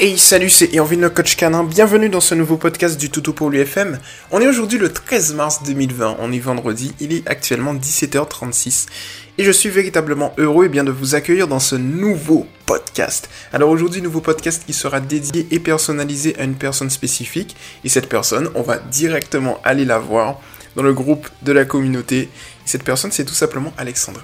Hey salut, c'est Irvine le coach canin, bienvenue dans ce nouveau podcast du Toutou pour l'UFM. On est aujourd'hui le 13 mars 2020, on est vendredi, il est actuellement 17h36 et je suis véritablement heureux eh bien, de vous accueillir dans ce nouveau podcast. Alors aujourd'hui, nouveau podcast qui sera dédié et personnalisé à une personne spécifique. Et cette personne, on va directement aller la voir dans le groupe de la communauté. Et cette personne, c'est tout simplement Alexandra.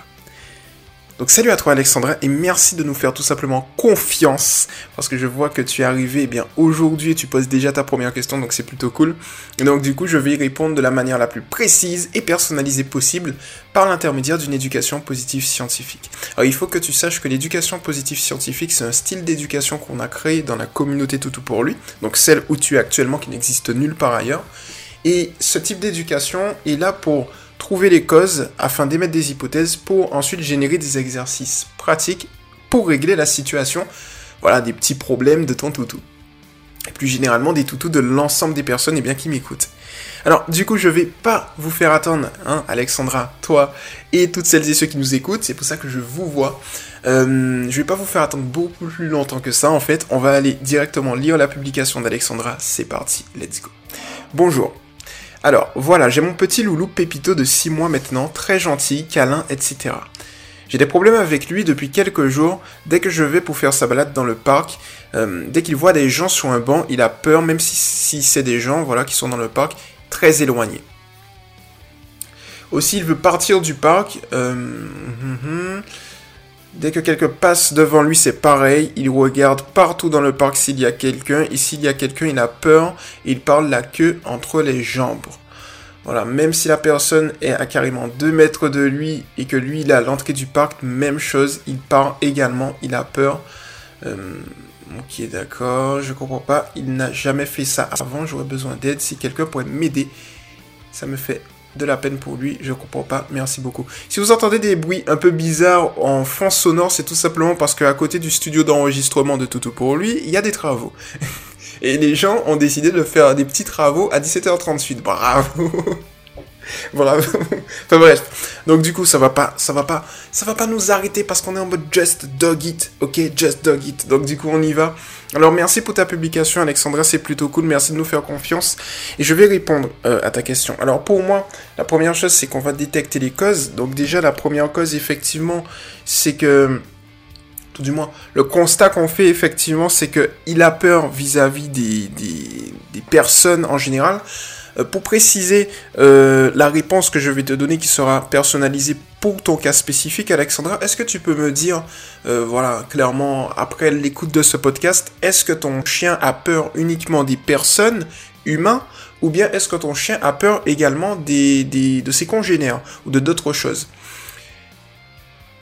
Donc salut à toi Alexandra et merci de nous faire tout simplement confiance parce que je vois que tu es arrivé eh bien aujourd'hui et tu poses déjà ta première question donc c'est plutôt cool. Et donc du coup je vais y répondre de la manière la plus précise et personnalisée possible par l'intermédiaire d'une éducation positive scientifique. Alors il faut que tu saches que l'éducation positive scientifique c'est un style d'éducation qu'on a créé dans la communauté Toutou pour lui, donc celle où tu es actuellement qui n'existe nulle part ailleurs. Et ce type d'éducation est là pour trouver les causes afin d'émettre des hypothèses pour ensuite générer des exercices pratiques pour régler la situation, voilà, des petits problèmes de ton toutou. Et plus généralement des toutous de l'ensemble des personnes et eh bien, qui m'écoutent. Alors, du coup, je vais pas vous faire attendre, hein, Alexandra, toi et toutes celles et ceux qui nous écoutent. C'est pour ça que je vous vois. Euh, je vais pas vous faire attendre beaucoup plus longtemps que ça. En fait, on va aller directement lire la publication d'Alexandra. C'est parti, let's go. Bonjour. Alors voilà, j'ai mon petit loulou Pépito de 6 mois maintenant, très gentil, câlin, etc. J'ai des problèmes avec lui depuis quelques jours. Dès que je vais pour faire sa balade dans le parc, euh, dès qu'il voit des gens sur un banc, il a peur, même si, c'est des gens voilà, qui sont dans le parc, très éloignés. Aussi, il veut partir du parc. Euh, hum, hum. Dès que quelqu'un passe devant lui, c'est pareil. Il regarde partout dans le parc s'il y a quelqu'un. Et s'il y a quelqu'un, il a peur. il parle la queue entre les jambes. Voilà, même si la personne est à carrément 2 mètres de lui et que lui, il est à l'entrée du parc, même chose. Il parle également. Il a peur. Euh, ok, d'accord. Je comprends pas. Il n'a jamais fait ça avant. J'aurais besoin d'aide. Si quelqu'un pourrait m'aider, ça me fait de la peine pour lui, je comprends pas, merci beaucoup. Si vous entendez des bruits un peu bizarres en fond sonore, c'est tout simplement parce qu'à côté du studio d'enregistrement de Toto pour lui, il y a des travaux. Et les gens ont décidé de faire des petits travaux à 17h38. Bravo Bravo Enfin bref. Donc du coup, ça va pas, ça va pas, ça va pas nous arrêter parce qu'on est en mode just dog it, ok? Just dog it. Donc du coup, on y va. Alors merci pour ta publication Alexandra, c'est plutôt cool, merci de nous faire confiance. Et je vais répondre euh, à ta question. Alors pour moi, la première chose c'est qu'on va détecter les causes. Donc déjà la première cause effectivement c'est que, tout du moins, le constat qu'on fait effectivement c'est que il a peur vis-à-vis des personnes en général. Euh, pour préciser euh, la réponse que je vais te donner qui sera personnalisée pour ton cas spécifique, Alexandra, est-ce que tu peux me dire, euh, voilà, clairement, après l'écoute de ce podcast, est-ce que ton chien a peur uniquement des personnes, humains, ou bien est-ce que ton chien a peur également des, de ses congénères ou de d'autres choses?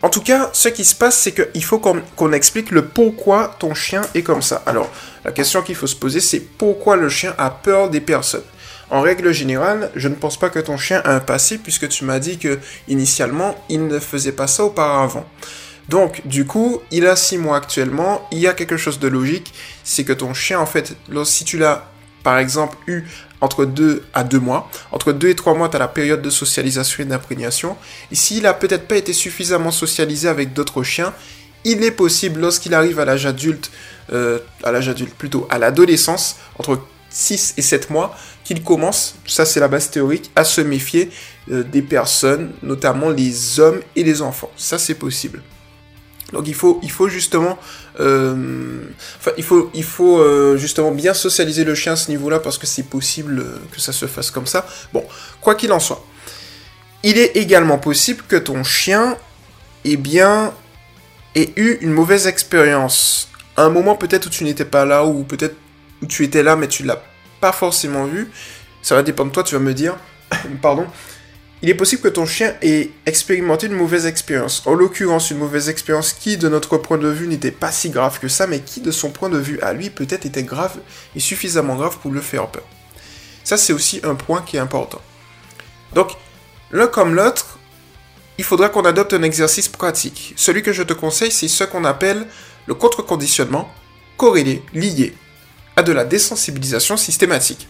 En tout cas, ce qui se passe, c'est qu'il faut qu'on explique le pourquoi ton chien est comme ça. Alors, la question qu'il faut se poser, c'est pourquoi le chien a peur des personnes? En règle générale, je ne pense pas que ton chien a un passé puisque tu m'as dit que initialement il ne faisait pas ça auparavant. Donc, du coup, il a 6 mois actuellement, il y a quelque chose de logique, c'est que ton chien, en fait, si tu l'as, par exemple, eu entre 2 à 2 mois, entre 2 et 3 mois, tu as la période de socialisation et d'imprégnation, et s'il a peut-être pas été suffisamment socialisé avec d'autres chiens, il est possible, lorsqu'il arrive à l'âge adulte, euh, à l'âge adulte plutôt, à l'adolescence, entre 6 et 7 mois qu'il commence, ça c'est la base théorique, à se méfier euh, des personnes, notamment les hommes et les enfants. Ça c'est possible. Donc il faut, il faut justement, euh, enfin il faut, il faut euh, justement bien socialiser le chien à ce niveau-là parce que c'est possible que ça se fasse comme ça. Bon, quoi qu'il en soit, il est également possible que ton chien, ait bien, ait eu une mauvaise expérience. un moment peut-être où tu n'étais pas là ou peut-être où tu étais là mais tu l'as pas forcément vu, ça va dépendre de toi, tu vas me dire, pardon, il est possible que ton chien ait expérimenté une mauvaise expérience. En l'occurrence, une mauvaise expérience qui, de notre point de vue, n'était pas si grave que ça, mais qui, de son point de vue à lui, peut-être était grave et suffisamment grave pour le faire peur. Ça, c'est aussi un point qui est important. Donc, l'un comme l'autre, il faudra qu'on adopte un exercice pratique. Celui que je te conseille, c'est ce qu'on appelle le contre-conditionnement corrélé, lié, à de la désensibilisation systématique.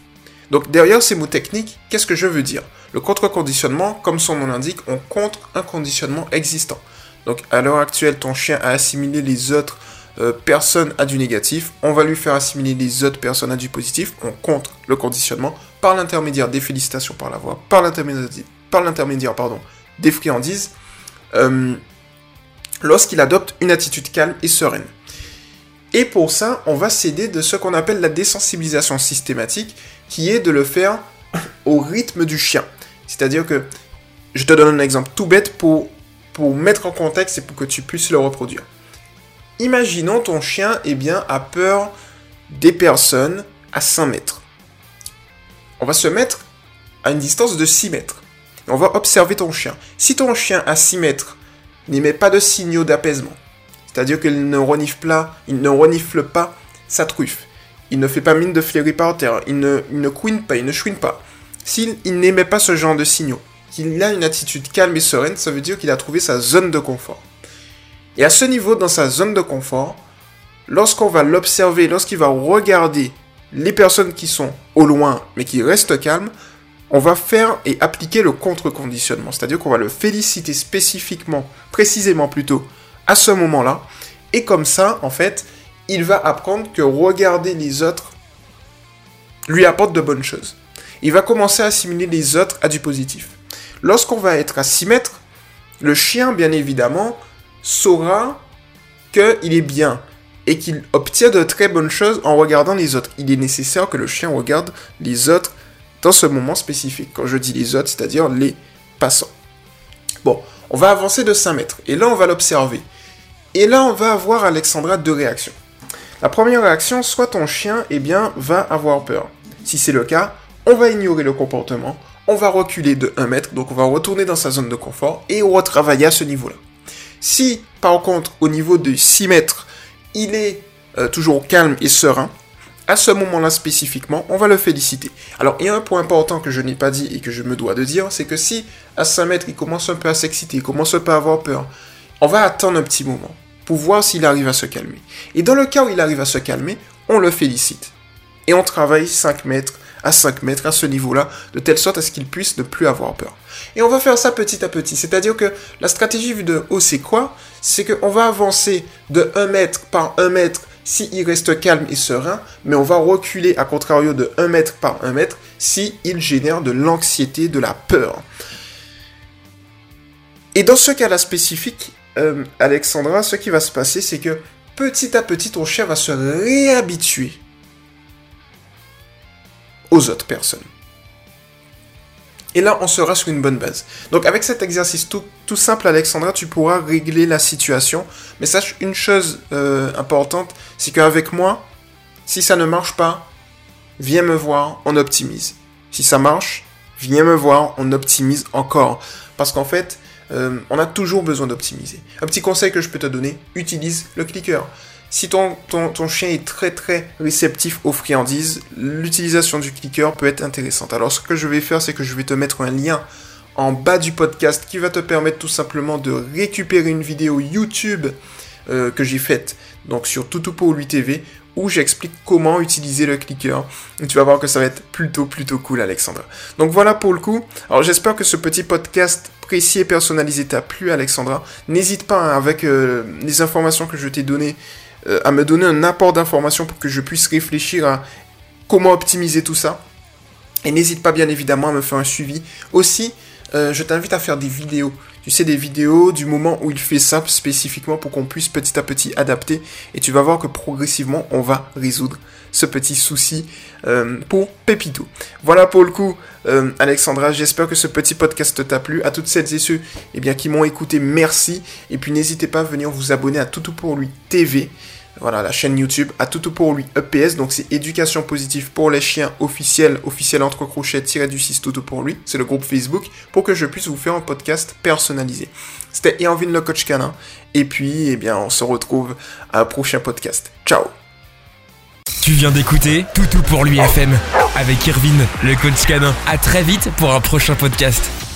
Donc derrière ces mots techniques, qu'est-ce que je veux dire? Le contre-conditionnement, comme son nom l'indique, on contre un conditionnement existant. Donc à l'heure actuelle, ton chien a assimilé les autres euh, personnes à du négatif, on va lui faire assimiler les autres personnes à du positif, on contre le conditionnement par l'intermédiaire des félicitations par la voix, par l'intermédiaire des friandises, euh, lorsqu'il adopte une attitude calme et sereine. Et pour ça, on va s'aider de ce qu'on appelle la désensibilisation systématique, qui est de le faire au rythme du chien. C'est-à-dire que, je te donne un exemple tout bête pour, mettre en contexte et pour que tu puisses le reproduire. Imaginons ton chien eh bien, a peur des personnes à 5 mètres. On va se mettre à une distance de 6 mètres. on va observer ton chien. Si ton chien à 6 mètres n'émet pas de signaux d'apaisement, c'est-à-dire qu'il ne renifle pas, il ne renifle pas sa truffe, il ne fait pas mine de flairer par terre, il ne, il couine pas, il ne chouine pas. S'il n'émet pas ce genre de signaux, qu'il a une attitude calme et sereine, ça veut dire qu'il a trouvé sa zone de confort. Et à ce niveau, dans sa zone de confort, lorsqu'on va l'observer, lorsqu'il va regarder les personnes qui sont au loin mais qui restent calmes, on va faire et appliquer le contre-conditionnement. C'est-à-dire qu'on va le féliciter spécifiquement, précisément plutôt, à ce moment-là. Et comme ça, en fait, il va apprendre que regarder les autres lui apporte de bonnes choses. Il va commencer à assimiler les autres à du positif. Lorsqu'on va être à 6 mètres, le chien, bien évidemment, saura qu'il est bien et qu'il obtient de très bonnes choses en regardant les autres. Il est nécessaire que le chien regarde les autres dans ce moment spécifique. Quand je dis les autres, c'est-à-dire les passants. Bon, on va avancer de 5 mètres et là on va l'observer. Et là on va avoir Alexandra deux réactions. La première réaction, soit ton chien eh bien, va avoir peur. Si c'est le cas, on va ignorer le comportement, on va reculer de 1 mètre, donc on va retourner dans sa zone de confort et retravailler à ce niveau-là. Si, par contre, au niveau de 6 mètres, il est euh, toujours calme et serein, à ce moment-là spécifiquement, on va le féliciter. Alors, il y a un point important que je n'ai pas dit et que je me dois de dire, c'est que si à 5 mètres, il commence un peu à s'exciter, il commence un peu à avoir peur, on va attendre un petit moment pour voir s'il arrive à se calmer. Et dans le cas où il arrive à se calmer, on le félicite. Et on travaille 5 mètres à 5 mètres à ce niveau-là, de telle sorte à ce qu'il puisse ne plus avoir peur. Et on va faire ça petit à petit. C'est-à-dire que la stratégie vue de haut, c'est quoi? C'est qu'on va avancer de 1 mètre par 1 mètre s'il reste calme et serein, mais on va reculer à contrario de 1 mètre par 1 mètre s'il il génère de l'anxiété, de la peur. Et dans ce cas-là spécifique, euh, Alexandra, ce qui va se passer, c'est que petit à petit, ton chien va se réhabituer aux autres personnes. Et là, on sera sur une bonne base. Donc avec cet exercice tout, simple, Alexandra, tu pourras régler la situation. Mais sache une chose euh, importante, c'est qu'avec moi, si ça ne marche pas, viens me voir, on optimise. Si ça marche, viens me voir, on optimise encore. Parce qu'en fait, euh, on a toujours besoin d'optimiser. Un petit conseil que je peux te donner, utilise le clicker. Si ton, chien est très très réceptif aux friandises, l'utilisation du clicker peut être intéressante. Alors ce que je vais faire, c'est que je vais te mettre un lien en bas du podcast qui va te permettre tout simplement de récupérer une vidéo YouTube euh, que j'ai faite donc sur Toutou pour lui TV où j'explique comment utiliser le clicker. Tu vas voir que ça va être plutôt plutôt cool Alexandra. Donc voilà pour le coup. Alors j'espère que ce petit podcast précis et personnalisé t'a plu Alexandra. N'hésite pas hein, avec euh, les informations que je t'ai données euh, à me donner un apport d'informations pour que je puisse réfléchir à comment optimiser tout ça. Et n'hésite pas bien évidemment à me faire un suivi. Aussi, euh, je t'invite à faire des vidéos. Tu sais, des vidéos du moment où il fait ça spécifiquement pour qu'on puisse petit à petit adapter. Et tu vas voir que progressivement, on va résoudre ce petit souci euh, pour Pépito. Voilà pour le coup, euh, Alexandra. J'espère que ce petit podcast t'a plu. À toutes celles et ceux eh bien, qui m'ont écouté, merci. Et puis n'hésitez pas à venir vous abonner à Toutou pour lui TV. Voilà, la chaîne YouTube à tout pour lui EPS. Donc c'est éducation positive pour les chiens officiel, officiel entre crochets, tiré du 6 tout pour lui. C'est le groupe Facebook pour que je puisse vous faire un podcast personnalisé. C'était Irvine le coach canin. Et puis, eh bien, on se retrouve à un prochain podcast. Ciao tu viens d'écouter Toutou pour lui FM avec Irvine, le coach canin. À très vite pour un prochain podcast.